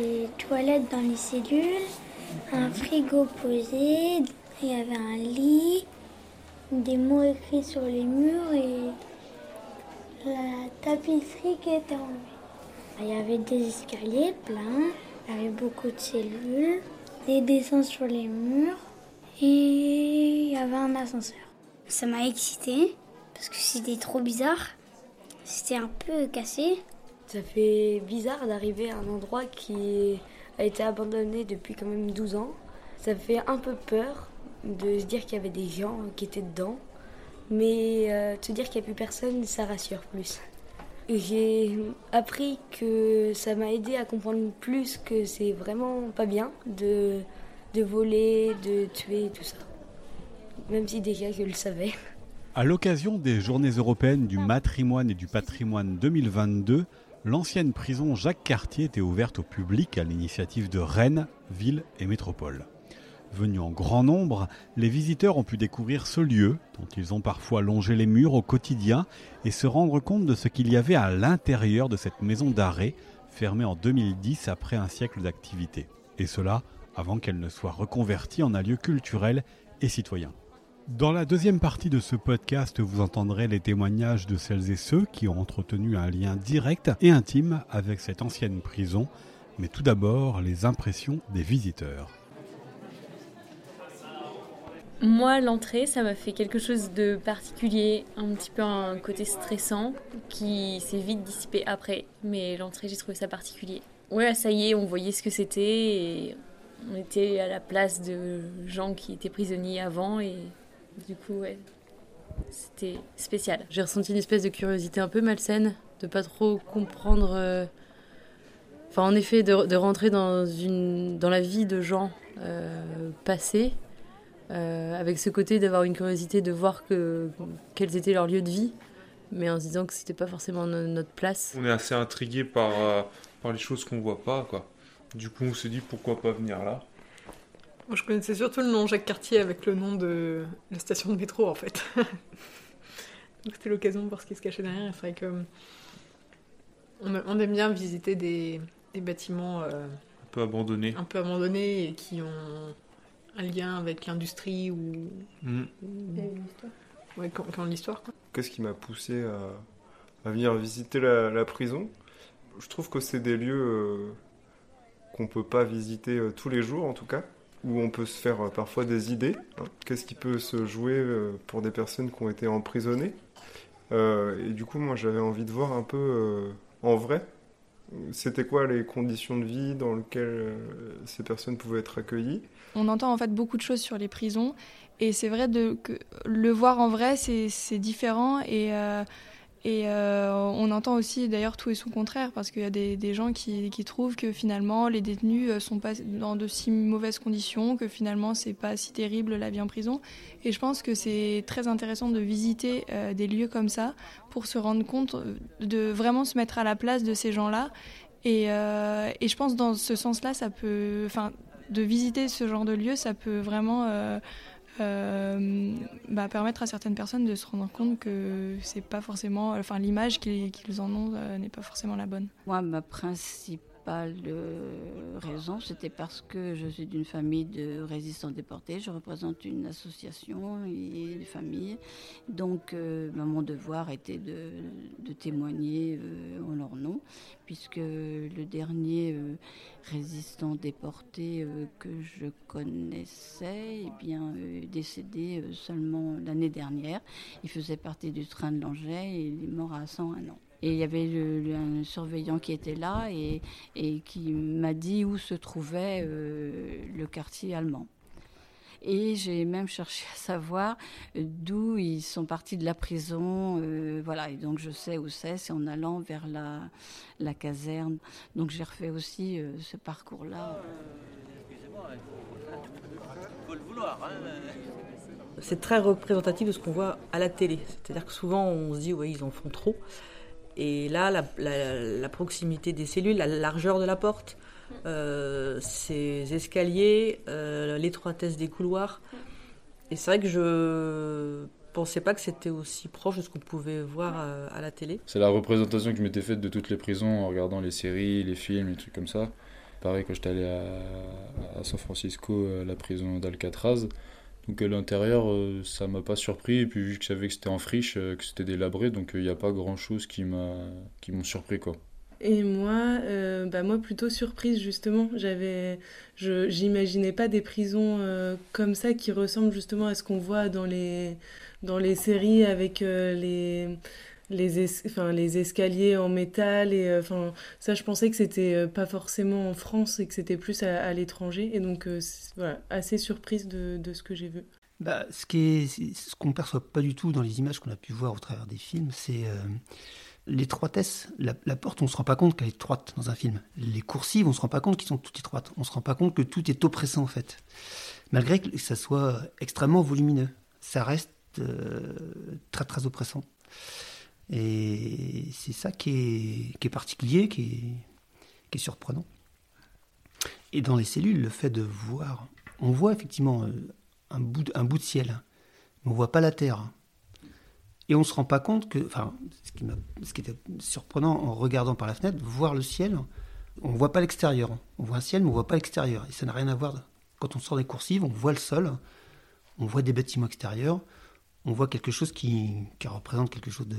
des toilettes dans les cellules, un frigo posé, il y avait un lit, des mots écrits sur les murs et la tapisserie qui était enlevée. Il y avait des escaliers pleins, il y avait beaucoup de cellules, des dessins sur les murs et il y avait un ascenseur. Ça m'a excité parce que c'était trop bizarre. C'était un peu cassé. Ça fait bizarre d'arriver à un endroit qui a été abandonné depuis quand même 12 ans. Ça fait un peu peur de se dire qu'il y avait des gens qui étaient dedans. Mais euh, te dire qu'il n'y a plus personne, ça rassure plus. J'ai appris que ça m'a aidé à comprendre plus que c'est vraiment pas bien de, de voler, de tuer, tout ça. Même si déjà je le savais. À l'occasion des Journées européennes du matrimoine et du patrimoine 2022, l'ancienne prison Jacques Cartier était ouverte au public à l'initiative de Rennes, ville et métropole. Venus en grand nombre, les visiteurs ont pu découvrir ce lieu, dont ils ont parfois longé les murs au quotidien, et se rendre compte de ce qu'il y avait à l'intérieur de cette maison d'arrêt, fermée en 2010 après un siècle d'activité. Et cela avant qu'elle ne soit reconvertie en un lieu culturel et citoyen. Dans la deuxième partie de ce podcast, vous entendrez les témoignages de celles et ceux qui ont entretenu un lien direct et intime avec cette ancienne prison, mais tout d'abord les impressions des visiteurs. Moi, l'entrée, ça m'a fait quelque chose de particulier, un petit peu un côté stressant qui s'est vite dissipé après. Mais l'entrée, j'ai trouvé ça particulier. Ouais, ça y est, on voyait ce que c'était et on était à la place de gens qui étaient prisonniers avant et du coup, c'était spécial. J'ai ressenti une espèce de curiosité un peu malsaine, de pas trop comprendre. Euh, enfin, en effet, de, rentrer dans, une, dans la vie de gens euh, passés euh, avec ce côté d'avoir une curiosité de voir que, quels étaient leurs lieux de vie, mais en se disant que c'était pas forcément notre place. On est assez intrigué par, par les choses qu'on voit pas, quoi. Du coup, on s'est dit pourquoi pas venir là. Moi, je connaissais surtout le nom Jacques Cartier avec le nom de la station de métro, en fait. Donc c'était l'occasion de voir ce qui se cachait derrière. C'est vrai que on, aime bien visiter des, des bâtiments euh, un peu abandonnés, un peu abandonnés et qui ont un lien avec l'industrie ou. Mm. l'histoire. Ouais, quand, l'histoire. Qu'est-ce qui m'a poussé à, venir visiter la, prison? Je trouve que c'est des lieux euh, qu'on peut pas visiter euh, tous les jours, en tout cas, où on peut se faire euh, parfois des idées. Hein. Qu'est-ce qui peut se jouer pour des personnes qui ont été emprisonnées? Et du coup, moi, j'avais envie de voir un peu en vrai c'était quoi les conditions de vie dans lesquelles ces personnes pouvaient être accueillies? On entend en fait beaucoup de choses sur les prisons et c'est vrai de, que le voir en vrai, c'est différent et, euh, et euh, on entend aussi d'ailleurs tout et son contraire parce qu'il y a des, gens qui, trouvent que finalement les détenus sont pas dans de si mauvaises conditions, que finalement c'est pas si terrible la vie en prison. Et je pense que c'est très intéressant de visiter euh, des lieux comme ça pour se rendre compte, de vraiment se mettre à la place de ces gens-là. Et, et je pense dans ce sens-là, ça peut, enfin, de visiter ce genre de lieu, ça peut vraiment euh, bah, permettre à certaines personnes de se rendre compte que c'est pas forcément, enfin l'image qu'ils en ont euh, n'est pas forcément la bonne. De raison, c'était parce que je suis d'une famille de résistants déportés. Je représente une association et une famille. Donc, euh, bah, mon devoir était de, témoigner euh, en leur nom, puisque le dernier euh, résistant déporté que je connaissais eh bien, décédé seulement l'année dernière. Il faisait partie du train de Langeais et il est mort à 101 ans. Et il y avait le, un surveillant qui était là et, et qui m'a dit où se trouvait euh, le quartier allemand. Et j'ai même cherché à savoir euh, d'où ils sont partis de la prison. Euh, voilà, et donc je sais où c'est, c'est en allant vers la, la caserne. Donc j'ai refait aussi ce parcours-là. Excusez-moi, il faut le vouloir. Hein c'est très représentatif de ce qu'on voit à la télé. C'est-à-dire que souvent on se dit, oui, ils en font trop. Et là, la, proximité des cellules, la largeur de la porte, euh, ces escaliers, euh, l'étroitesse des couloirs. Et c'est vrai que je pensais pas que c'était aussi proche de ce qu'on pouvait voir à, à la télé. C'est la représentation que je m'étais faite de toutes les prisons en regardant les séries, les films, les trucs comme ça. Pareil, quand j'étais allé à, à, San Francisco, à la prison d'Alcatraz. Donc à l'intérieur, ça m'a pas surpris. Et puis vu que je savais que c'était en friche, que c'était délabré, donc il n'y a pas grand chose qui m'ont surpris quoi. Et moi, euh, bah moi plutôt surprise justement. J'avais, je, j'imaginais pas des prisons euh, comme ça qui ressemblent justement à ce qu'on voit dans les, dans les séries avec euh, les, les, enfin, les escaliers en métal et enfin ça, je pensais que c'était pas forcément en France et que c'était plus à, l'étranger. Et donc voilà, assez surprise de, ce que j'ai vu. Bah, ce est, ce qu'on perçoit pas du tout dans les images qu'on a pu voir au travers des films, c'est l'étroitesse, la, porte, on se rend pas compte qu'elle est étroite dans un film. Les coursives, on se rend pas compte qu'elles sont toutes étroites. On se rend pas compte que tout est oppressant en fait. Malgré que ça soit extrêmement volumineux, ça reste euh, très très oppressant. Et c'est ça qui est, particulier, qui est, surprenant. Et dans les cellules, le fait de voir, on voit effectivement euh, un bout, de ciel, mais on voit pas la terre. Et on ne se rend pas compte que, enfin, ce qui, ce était surprenant en regardant par la fenêtre, voir le ciel, on ne voit pas l'extérieur. On voit un ciel, mais on ne voit pas l'extérieur. Et ça n'a rien à voir. Quand on sort des coursives, on voit le sol, on voit des bâtiments extérieurs, on voit quelque chose qui, qui représente quelque chose de,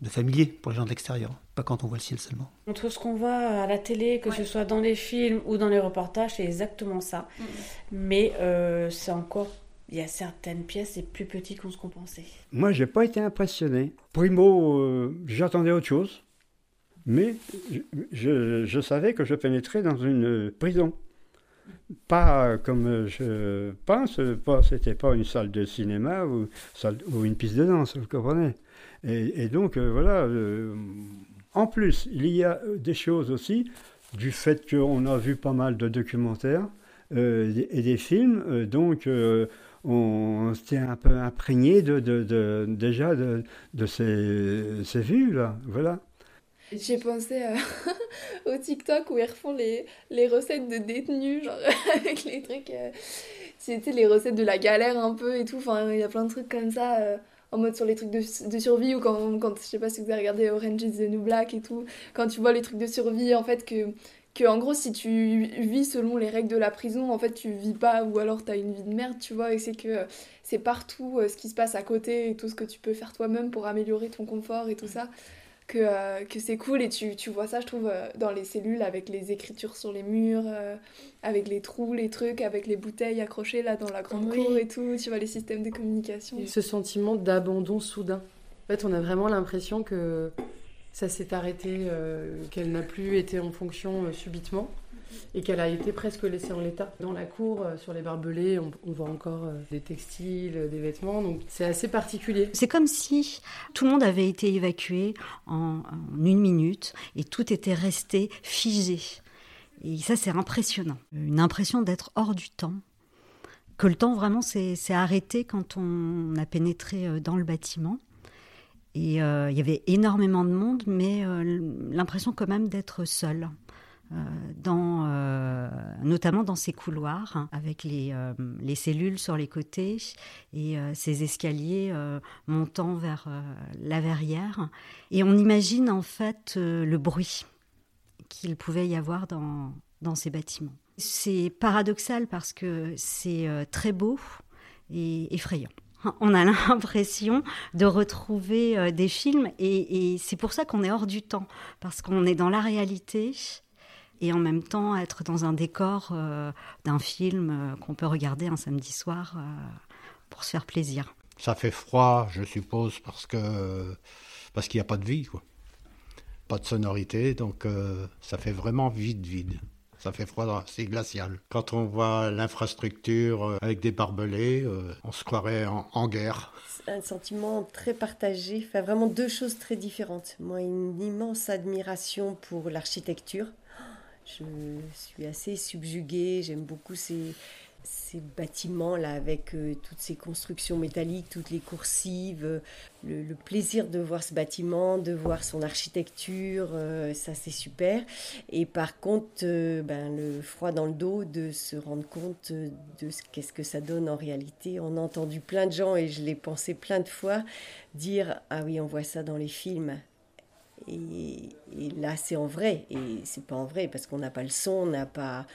de familier pour les gens de l'extérieur, pas quand on voit le ciel seulement. Entre ce qu'on voit à la télé, que ce soit dans les films ou dans les reportages, c'est exactement ça. Mm. Mais euh, c'est encore il y a certaines pièces, c'est plus petit qu'on ce qu'on pensait. Moi, j'ai pas été impressionné. Primo, euh, j'attendais autre chose, mais je, savais que je pénétrais dans une prison. Pas comme je pense, pas, c'était pas une salle de cinéma ou, ou une piste de danse, vous comprenez? Et, donc, euh, voilà. Euh, en plus, il y a des choses aussi, du fait qu'on a vu pas mal de documentaires et des films, donc on, s'était un peu imprégné de, déjà de, ces, ces vues-là. Voilà. J'ai pensé au TikTok où ils refont les, les recettes de détenus, genre avec les trucs. Euh, c'était les recettes de la galère un peu et tout. Enfin, il y a plein de trucs comme ça. Euh, en mode sur les trucs de, de, survie ou quand, quand je sais pas si vous avez regardé Orange is the New Black et tout quand tu vois les trucs de survie en fait que que en gros si tu vis selon les règles de la prison en fait tu vis pas ou alors t'as une vie de merde tu vois et c'est que c'est partout euh, ce qui se passe à côté et tout ce que tu peux faire toi-même pour améliorer ton confort et tout ça que, euh, que c'est cool. Et tu, tu, vois ça je trouve euh, dans les cellules avec les écritures sur les murs avec les trous les trucs avec les bouteilles accrochées là dans la grande cour et tout. Tu vois les systèmes de communication. Et ce sentiment d'abandon soudain. En fait on a vraiment l'impression que ça s'est arrêté, euh, qu'elle n'a plus été en fonction euh, subitement et qu'elle a été presque laissée en l'état. Dans la cour, euh, sur les barbelés, on, voit encore des textiles, des vêtements, donc c'est assez particulier. C'est comme si tout le monde avait été évacué en, une minute et tout était resté figé. Et ça, c'est impressionnant. Une impression d'être hors du temps. Que le temps vraiment s'est arrêté quand on a pénétré dans le bâtiment. Et euh, il y avait énormément de monde, mais euh, l'impression quand même d'être seul. Euh, dans, notamment dans ces couloirs, hein, avec les, les, cellules sur les côtés et ces escaliers montant vers la verrière. Et on imagine en fait le bruit qu'il pouvait y avoir dans, ces bâtiments. C'est paradoxal parce que c'est très beau et effrayant on a l'impression de retrouver euh, des films et, c'est pour ça qu'on est hors du temps, parce qu'on est dans la réalité et en même temps être dans un décor euh, d'un film euh, qu'on peut regarder un samedi soir pour se faire plaisir. Ça fait froid, je suppose, parce que parce qu'il n'y a pas de vie, quoi. Pas de sonorité, donc ça fait vraiment vide, vide. Ça fait froid, c'est glacial. Quand on voit l'infrastructure euh, avec des barbelés, euh, on se croirait en, guerre. Un sentiment très partagé, enfin vraiment deux choses très différentes. Moi, une immense admiration pour l'architecture. Je suis assez subjuguée, j'aime beaucoup ces, ces bâtiments-là avec euh, toutes ces constructions métalliques, toutes les coursives, euh, le, plaisir de voir ce bâtiment, de voir son architecture, euh, ça c'est super. Et par contre, ben, le froid dans le dos de se rendre compte de ce qu'est-ce que ça donne en réalité. On a entendu plein de gens, et je l'ai pensé plein de fois, dire Ah oui, on voit ça dans les films. Et, là, c'est en vrai. Et c'est pas en vrai parce qu'on n'a pas le son, on n'a pas,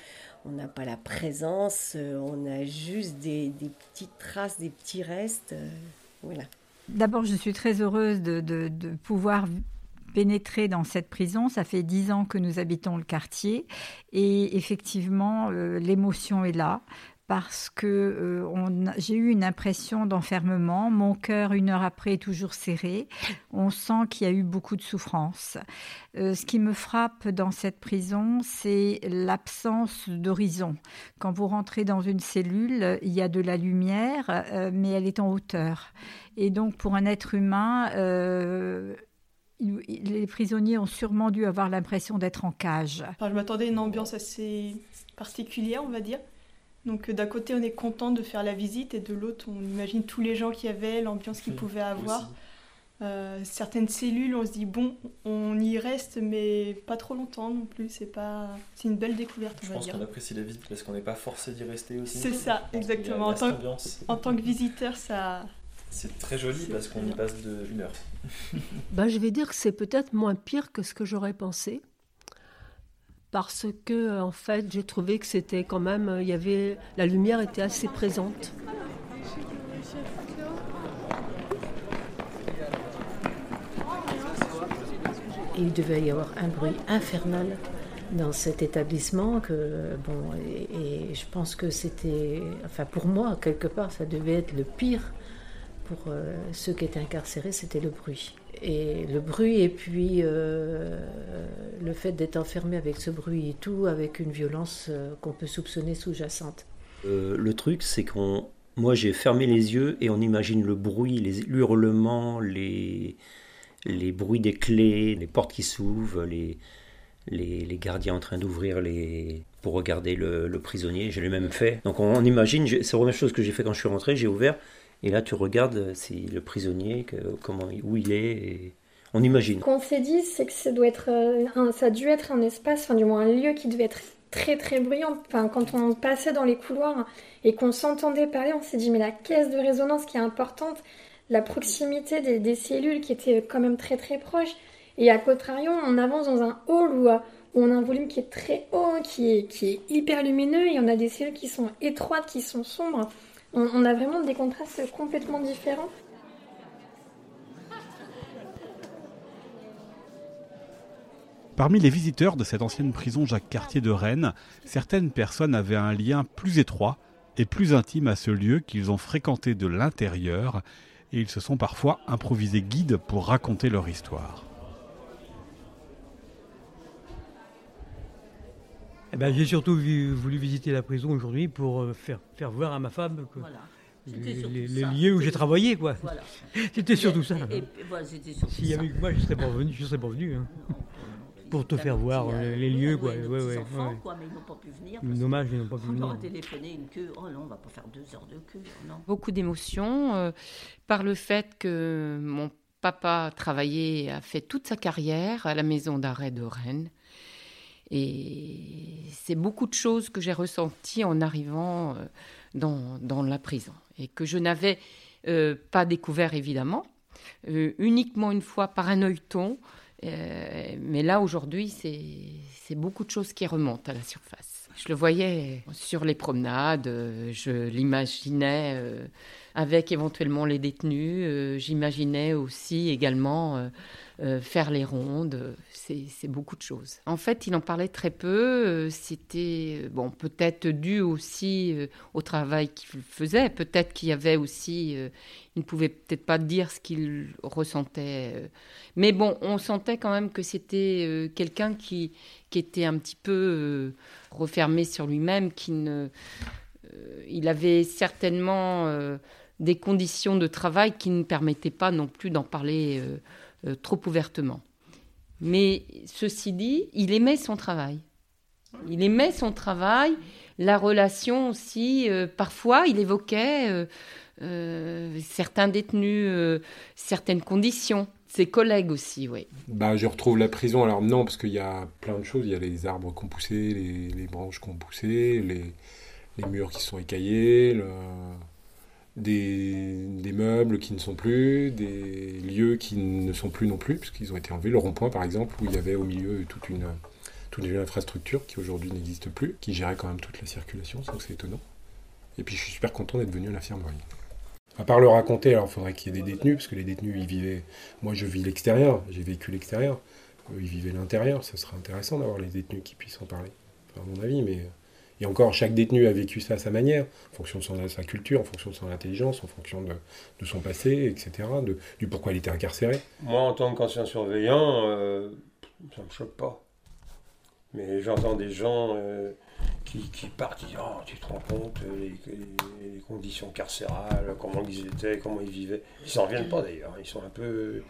on n'a pas la présence, euh, on a juste des, petites traces, des petits restes. euh, voilà. D'abord, je suis très heureuse de, de- de pouvoir pénétrer dans cette prison. Ça fait dix ans que nous habitons le quartier et effectivement, euh, l'émotion est là. Parce que euh, j'ai eu une impression d'enfermement. Mon cœur, une heure après, est toujours serré. On sent qu'il y a eu beaucoup de souffrance. Euh, ce qui me frappe dans cette prison, c'est l'absence d'horizon. Quand vous rentrez dans une cellule, il y a de la lumière, euh, mais elle est en hauteur. Et donc, pour un être humain, les prisonniers ont sûrement dû avoir l'impression d'être en cage. Je m'attendais à une ambiance assez particulière, on va dire. Donc euh, d'un côté, on est content de faire la visite et de l'autre, on imagine tous les gens qu'il y avait, l'ambiance qu'ils Oui, pouvaient avoir. Euh, certaines cellules, on se dit bon, on y reste, mais pas trop longtemps non plus. C'est pas, c'est une belle découverte, on Je va pense dire. qu'on apprécie la visite parce qu'on n'est pas forcé d'y rester aussi. C'est ça, exactement. En tant, en que visiteur, ça. C'est très joli parce qu'on y passe de une heure. Ben, je vais dire que c'est peut-être moins pire que ce que j'aurais pensé. Parce que, euh, en fait, j'ai trouvé que c'était quand même. euh, Il y avait, la lumière était assez présente. Il devait y avoir un bruit infernal dans cet établissement que bon et, je pense que c'était enfin pour moi quelque part ça devait être le pire pour euh, ceux qui étaient incarcérés c'était le bruit et le bruit et puis euh, le fait d'être enfermé avec ce bruit et tout avec une violence euh, qu'on peut soupçonner sous-jacente Euh, le truc, c'est qu'on. Moi, j'ai fermé les yeux et on imagine le bruit, les hurlements, les, les bruits des clés, les portes qui s'ouvrent, les, les, les gardiens en train d'ouvrir les pour regarder le, prisonnier. Je l'ai même fait. Donc, on, on imagine. C'est la première chose que j'ai fait quand je suis rentré. J'ai ouvert et là, tu regardes, c'est le prisonnier, comment, où il est. Et on imagine. Qu'on s'est dit, c'est que ça, doit être, euh, un- ça a dû être un espace, enfin du moins un lieu qui devait être très très bruyant. Enfin, quand on passait dans les couloirs et qu'on s'entendait parler, on s'est dit mais la caisse de résonance qui est importante, la proximité des, cellules qui étaient quand même très très proches. Et à contrario, on avance dans un hall où, euh, où on a un volume qui est très haut, qui est, qui est hyper lumineux, et on a des cellules qui sont étroites, qui sont sombres. On, a vraiment des contrastes complètement différents. Parmi les visiteurs de cette ancienne prison Jacques Cartier de Rennes, certaines personnes avaient un lien plus étroit et plus intime à ce lieu qu'ils ont fréquenté de l'intérieur et ils se sont parfois improvisés guides pour raconter leur histoire. Eh ben, j'ai surtout vu- voulu visiter la prison aujourd'hui pour euh, faire, faire voir à ma femme que Voilà. C'était les, lieux où j'ai travaillé. quoi. Voilà. C'était surtout Et- ça. voilà, surtout S'il y avait que moi, je ne serais pas venu. Je serais pas venu hein. pour te faire voir euh, les lieux. Quoi. Ouais, ouais, enfants, ouais. quoi, mais ils n'ont pas pu venir. parce Dommage, ils n'ont pas pu On leur a venir. téléphoné une queue. Oh non, on va pas faire deux heures de queue. oh non. beaucoup d'émotions euh, par le fait que mon papa travaillait, a fait toute sa carrière à la maison d'arrêt de Rennes. Et c'est beaucoup de choses que j'ai ressenties en arrivant euh, dans, dans la prison et que je n'avais euh, pas découvert évidemment, euh, uniquement une fois par un œilleton. Mais là aujourd'hui, c'est beaucoup de choses qui remontent à la surface. Je le voyais sur les promenades, je l'imaginais avec éventuellement les détenus, euh, j'imaginais aussi également euh, euh, faire les rondes, c'est beaucoup de choses. En fait, il en parlait très peu, c'était bon peut-être dû aussi au travail qu'il faisait, peut-être qu'il y avait aussi, il ne pouvait peut-être pas dire ce qu'il ressentait, mais bon, on sentait quand même que c'était quelqu'un qui, qui était un petit peu refermé sur lui-même, qui ne, il avait certainement des conditions de travail qui ne permettaient pas non plus d'en parler euh, euh, trop ouvertement. Mais ceci dit, il aimait son travail. Il aimait son travail, la relation aussi. euh, parfois, il évoquait certains détenus, certaines conditions. Ses collègues aussi, oui. Bah, je retrouve la prison. Alors non, parce qu'il y a plein de choses. Il y a les arbres qui ont poussé, les, les branches qui ont poussé, les, les murs qui sont écaillés, des, meubles qui ne sont plus, des lieux qui ne sont plus non plus, puisqu'ils ont été enlevés. Le rond-point, par exemple, où il y avait au milieu toute une, toute une infrastructure qui aujourd'hui n'existe plus, qui gérait quand même toute la circulation, donc c'est étonnant. Et puis je suis super content d'être venu à l'infirmerie. À part le raconter, alors il faudrait qu'il y ait des détenus, parce que les détenus, ils vivaient. Moi, je vis l'extérieur, j'ai vécu l'extérieur. Ils vivaient l'intérieur. Ça serait intéressant d'avoir les détenus qui puissent en parler, à mon avis. Mais et encore, chaque détenu a vécu ça à sa manière, en fonction de son, sa culture, en fonction de son intelligence, en fonction de, de son passé, etc., de, du pourquoi il était incarcéré. Moi, en tant qu'ancien surveillant, euh, ça ne me choque pas. Mais j'entends des gens euh, qui, qui, partent, disent Oh, tu te rends compte, les, les, les, conditions carcérales, comment ils étaient, comment ils vivaient. Ils s'en reviennent pas d'ailleurs, ils sont un peu,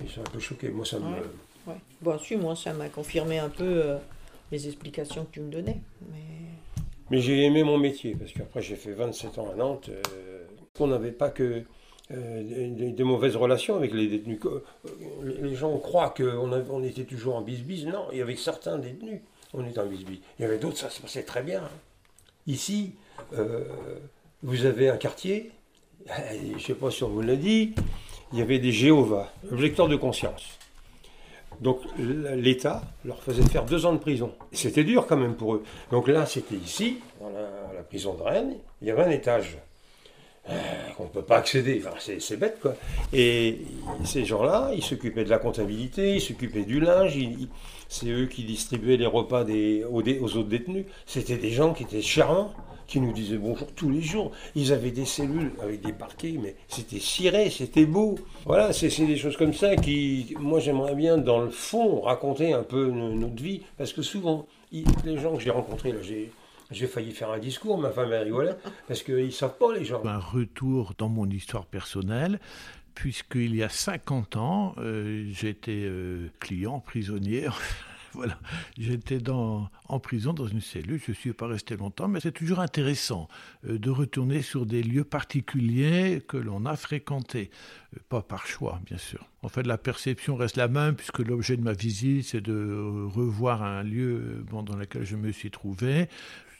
ils sont un peu choqués. Moi, ça me. Ouais. Ouais. Bon, si, moi, ça m'a confirmé un peu euh, les explications que tu me donnais. Mais, mais j'ai aimé mon métier, parce qu'après, j'ai fait 27 ans à Nantes. Euh, on n'avait pas que. Euh, des, mauvaises relations avec les détenus. Les gens croient qu'on on était toujours en bisbise. Non, il y avait certains détenus, on était en bisbise. Il y avait d'autres, ça se passait très bien. Ici, euh, vous avez un quartier, je ne sais pas si on vous l'a dit, il y avait des Jéhovah, objecteurs de conscience. Donc l'État leur faisait faire deux ans de prison. C'était dur quand même pour eux. Donc là, c'était ici, dans la, prison de Rennes, il y avait un étage qu'on ne peut pas accéder. C'est bête, quoi. Et ces gens-là, ils s'occupaient de la comptabilité, ils s'occupaient du linge, c'est eux qui distribuaient les repas aux, aux autres détenus. C'était des gens qui étaient charmants qui nous disaient bonjour tous les jours. Ils avaient des cellules avec des parquets, mais c'était ciré, c'était beau. Voilà, c'est des choses comme ça qui, moi j'aimerais bien, dans le fond, raconter un peu notre vie, parce que souvent, les gens que j'ai rencontrés, là, j'ai... J'ai failli faire un discours, ma femme elle rigolait, parce qu'ils ne savent pas les gens. Un retour dans mon histoire personnelle, puisqu'il y a 50 ans, euh, j'étais euh, client, prisonnier. voilà, j'étais dans, en prison dans une cellule, je ne suis pas resté longtemps, mais c'est toujours intéressant euh, de retourner sur des lieux particuliers que l'on a fréquentés, euh, pas par choix, bien sûr. En fait, la perception reste la même, puisque l'objet de ma visite, c'est de revoir un lieu bon, dans lequel je me suis trouvé.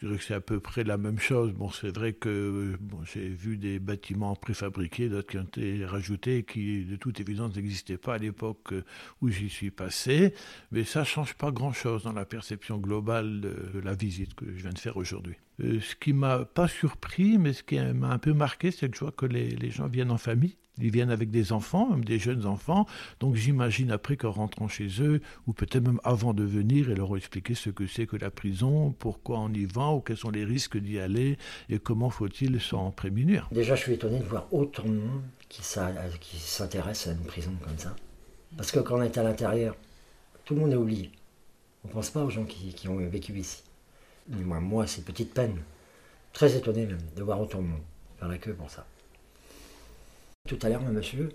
Je dirais que c'est à peu près la même chose. Bon, c'est vrai que j'ai vu des bâtiments préfabriqués, d'autres qui ont été rajoutés, qui de toute évidence n'existaient pas à l'époque où j'y suis passé. Mais ça ne change pas grand-chose dans la perception globale de la visite que je viens de faire aujourd'hui. Euh, ce qui m'a pas surpris, mais ce qui m'a un peu marqué, c'est que je vois que les gens viennent en famille. Ils viennent avec des enfants, même des jeunes enfants. Donc j'imagine après qu'en rentrant chez eux, ou peut-être même avant de venir, ils leur ont expliqué ce que c'est que la prison, pourquoi on y va, ou quels sont les risques d'y aller, et comment faut-il s'en prémunir. Déjà, je suis étonné de voir autant de monde qui s'intéresse à une prison comme ça. Parce que quand on est à l'intérieur, tout le monde est oublié. On ne pense pas aux gens qui, qui ont vécu ici. Moi, moi c'est petite peine. Très étonné même de voir autant de monde faire la queue pour ça. Tout à l'heure, un monsieur,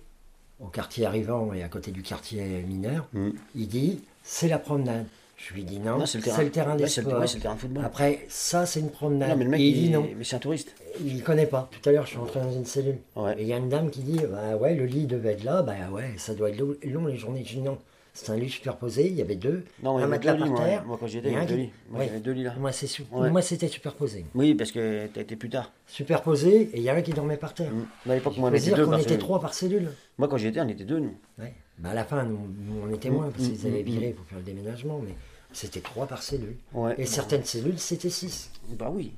au quartier arrivant et à côté du quartier mineur, mm. il dit c'est la promenade. Je lui dis non, non c'est le, le, terrain des sports. Ouais, c'est le terrain de football. Après, ça, c'est une promenade. Non, mais le mec, et il, il dit non. Mais c'est un touriste. Il ne connaît pas. Tout à l'heure, je suis rentré dans une cellule. Ouais. Et il y a une dame qui dit bah ouais, le lit devait être là. Bah ouais, ça doit être long les journées. Je dis non. C'est un lit superposé, il y avait deux. Non, un matelas par moi, terre. Moi, quand j'y étais, il y avait deux lits. Moi, j'avais deux lits là. Moi, su... ouais. moi c'était superposé. Oui, parce que t'as été plus tard. Superposé, et il y a un qui dormait par terre. Mmh. À l'époque, moi, on était deux. On était trois par cellule. Moi, quand j'y étais, on était deux, nous. Ouais. Bah, à la fin, nous, nous on était moins, parce qu'ils avaient viré pour faire le déménagement, mais c'était trois par cellule. Ouais. Et certaines cellules, c'était six. Bah oui.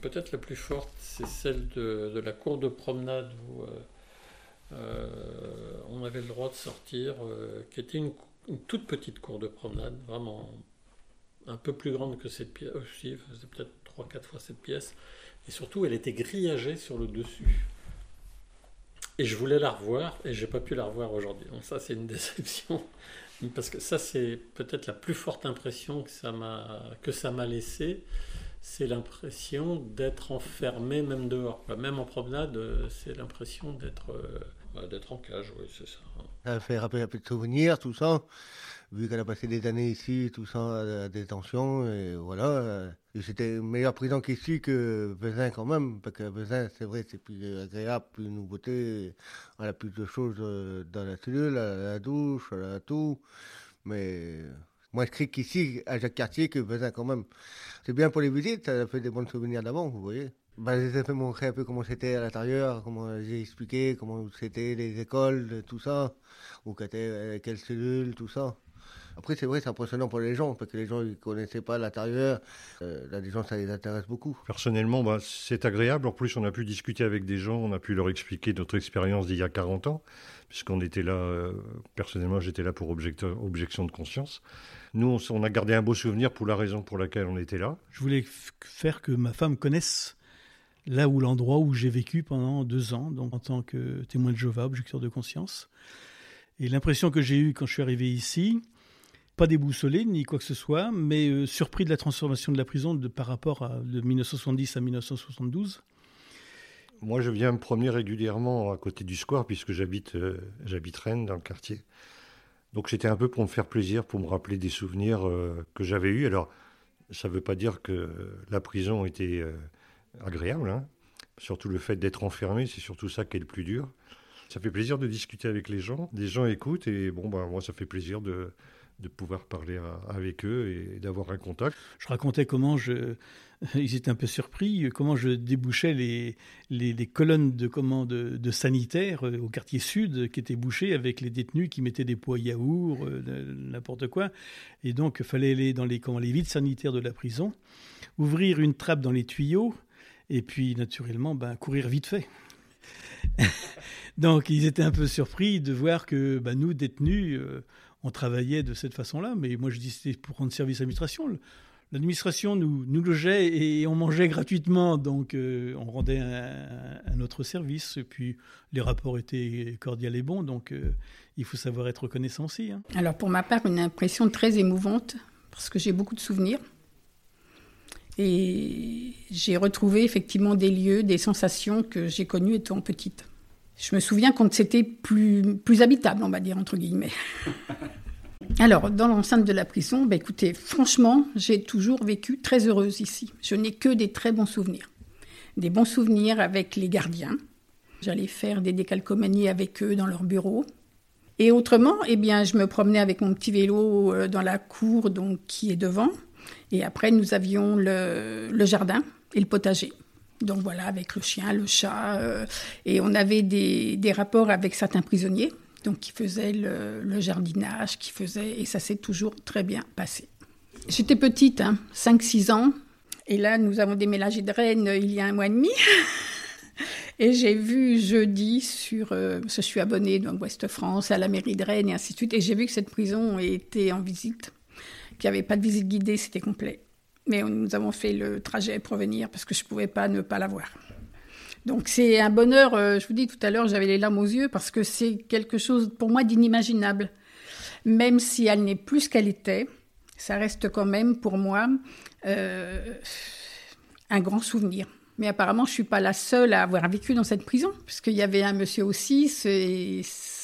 Peut-être la plus forte, c'est celle de, de, la cour de promenade où euh, euh, on avait le droit de sortir, euh, qui était une une toute petite cour de promenade, vraiment un peu plus grande que cette pièce, aussi, faisait peut-être 3-4 fois cette pièce, et surtout elle était grillagée sur le dessus. Et je voulais la revoir, et j'ai pas pu la revoir aujourd'hui. Donc ça c'est une déception, parce que ça c'est peut-être la plus forte impression que ça m'a, que ça m'a c'est l'impression d'être enfermé même dehors. Même en promenade, c'est l'impression d'être, euh, d'être en cage, oui c'est ça. Ça fait rappeler un peu de souvenirs, tout ça. Vu qu'elle a passé des années ici, tout ça, à la détention, et voilà. Et c'était une meilleure prison qu'ici que Vezin quand même, parce que Vezin, c'est vrai, c'est plus agréable, plus nouveauté, on a plus de choses dans la cellule, à la douche, à la tout. Mais moins strict qu'ici, à Jacques Cartier, que Vezin quand même. C'est bien pour les visites, ça fait des bons souvenirs d'avant, vous voyez. Bah, J'ai fait montrer un peu comment c'était à l'intérieur, comment j'ai expliqué comment c'était les écoles, tout ça, où étaient quelles cellules, tout ça. Après, c'est vrai, c'est impressionnant pour les gens, parce que les gens ne connaissaient pas l'intérieur. Euh, là, les gens, ça les intéresse beaucoup. Personnellement, bah, c'est agréable. En plus, on a pu discuter avec des gens, on a pu leur expliquer notre expérience d'il y a 40 ans, puisqu'on était là, euh, personnellement, j'étais là pour objection de conscience. Nous, on, a gardé un beau souvenir pour la raison pour laquelle on était là. Je voulais faire que ma femme connaisse là où l'endroit où j'ai vécu pendant deux ans, donc en tant que témoin de Jéhovah, objecteur de conscience. Et l'impression que j'ai eue quand je suis arrivé ici, pas déboussolé ni quoi que ce soit, mais euh, surpris de la transformation de la prison de, par rapport à de 1970 à 1972. Moi, je viens me promener régulièrement à côté du square puisque j'habite euh, j'habite Rennes dans le quartier. Donc c'était un peu pour me faire plaisir, pour me rappeler des souvenirs euh, que j'avais eus. Alors, ça ne veut pas dire que la prison était agréable, hein. surtout le fait d'être enfermé, c'est surtout ça qui est le plus dur. Ça fait plaisir de discuter avec les gens, des gens écoutent et bon, ben, moi, ça fait plaisir de, de pouvoir parler avec eux et d'avoir un contact. Je racontais comment je, ils étaient un peu surpris, comment je débouchais les, les, colonnes de commandes de sanitaires euh, au quartier sud qui étaient bouchées avec les détenus qui mettaient des poids yaourt, euh, n'importe quoi. Et donc, il fallait aller dans les, comment, les vides sanitaires de la prison, ouvrir une trappe dans les tuyaux et puis, naturellement, ben, courir vite fait. donc, ils étaient un peu surpris de voir que ben, nous, détenus, euh, on travaillait de cette façon-là, mais moi je dis c'était pour rendre service à l'administration. L'administration nous, logeait et on mangeait gratuitement, donc euh, on rendait un, autre service. Et puis les rapports étaient cordiaux et bons, donc euh, il faut savoir être reconnaissant aussi. Hein. Alors pour ma part, une impression très émouvante, parce que j'ai beaucoup de souvenirs. Et j'ai retrouvé effectivement des lieux, des sensations que j'ai connues étant petite. Je me souviens quand c'était plus, plus habitable, on va dire, entre guillemets. Alors, dans l'enceinte de la prison, bah, écoutez, franchement, j'ai toujours vécu très heureuse ici. Je n'ai que des très bons souvenirs. Des bons souvenirs avec les gardiens. J'allais faire des décalcomanies avec eux dans leur bureau. Et autrement, eh bien, je me promenais avec mon petit vélo euh, dans la cour donc, qui est devant. Et après, nous avions le jardin et le potager. Donc voilà, avec le chien, le chat. Euh, et on avait des, rapports avec certains prisonniers, donc qui faisaient le, jardinage, qui faisaient. Et ça s'est toujours très bien passé. J'étais petite, hein, 5-6 ans. Et là, nous avons déménagé de Rennes il y a un mois et demi. Et j'ai vu jeudi sur, euh, je suis abonnée dans Ouest France, à la mairie de Rennes et ainsi de suite, et j'ai vu que cette prison était en visite, qu'il n'y avait pas de visite guidée, c'était complet. Mais nous avons fait le trajet pour venir parce que je ne pouvais pas ne pas la voir. Donc c'est un bonheur, euh, je vous dis tout à l'heure, j'avais les larmes aux yeux parce que c'est quelque chose pour moi d'inimaginable. Même si elle n'est plus qu'elle était, ça reste quand même pour moi euh, un grand souvenir. Mais apparemment, je ne suis pas la seule à avoir vécu dans cette prison, puisqu'il y avait un monsieur aussi,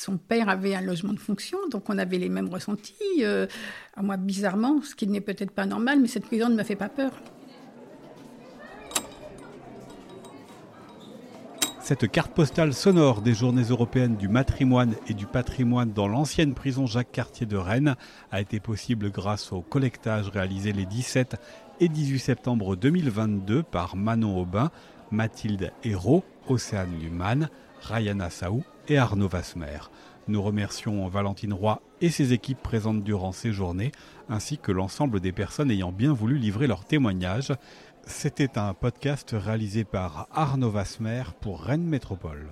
son père avait un logement de fonction, donc on avait les mêmes ressentis. Euh, à moi, bizarrement, ce qui n'est peut-être pas normal, mais cette prison ne me fait pas peur. Cette carte postale sonore des journées européennes du matrimoine et du patrimoine dans l'ancienne prison Jacques Cartier de Rennes a été possible grâce au collectage réalisé les 17 et 18 septembre 2022 par Manon Aubin, Mathilde Hérault, Océane Luman, Rayana Saou et Arnaud Vasmer. Nous remercions Valentine Roy et ses équipes présentes durant ces journées, ainsi que l'ensemble des personnes ayant bien voulu livrer leur témoignage. C'était un podcast réalisé par Arnaud Vasmer pour Rennes Métropole.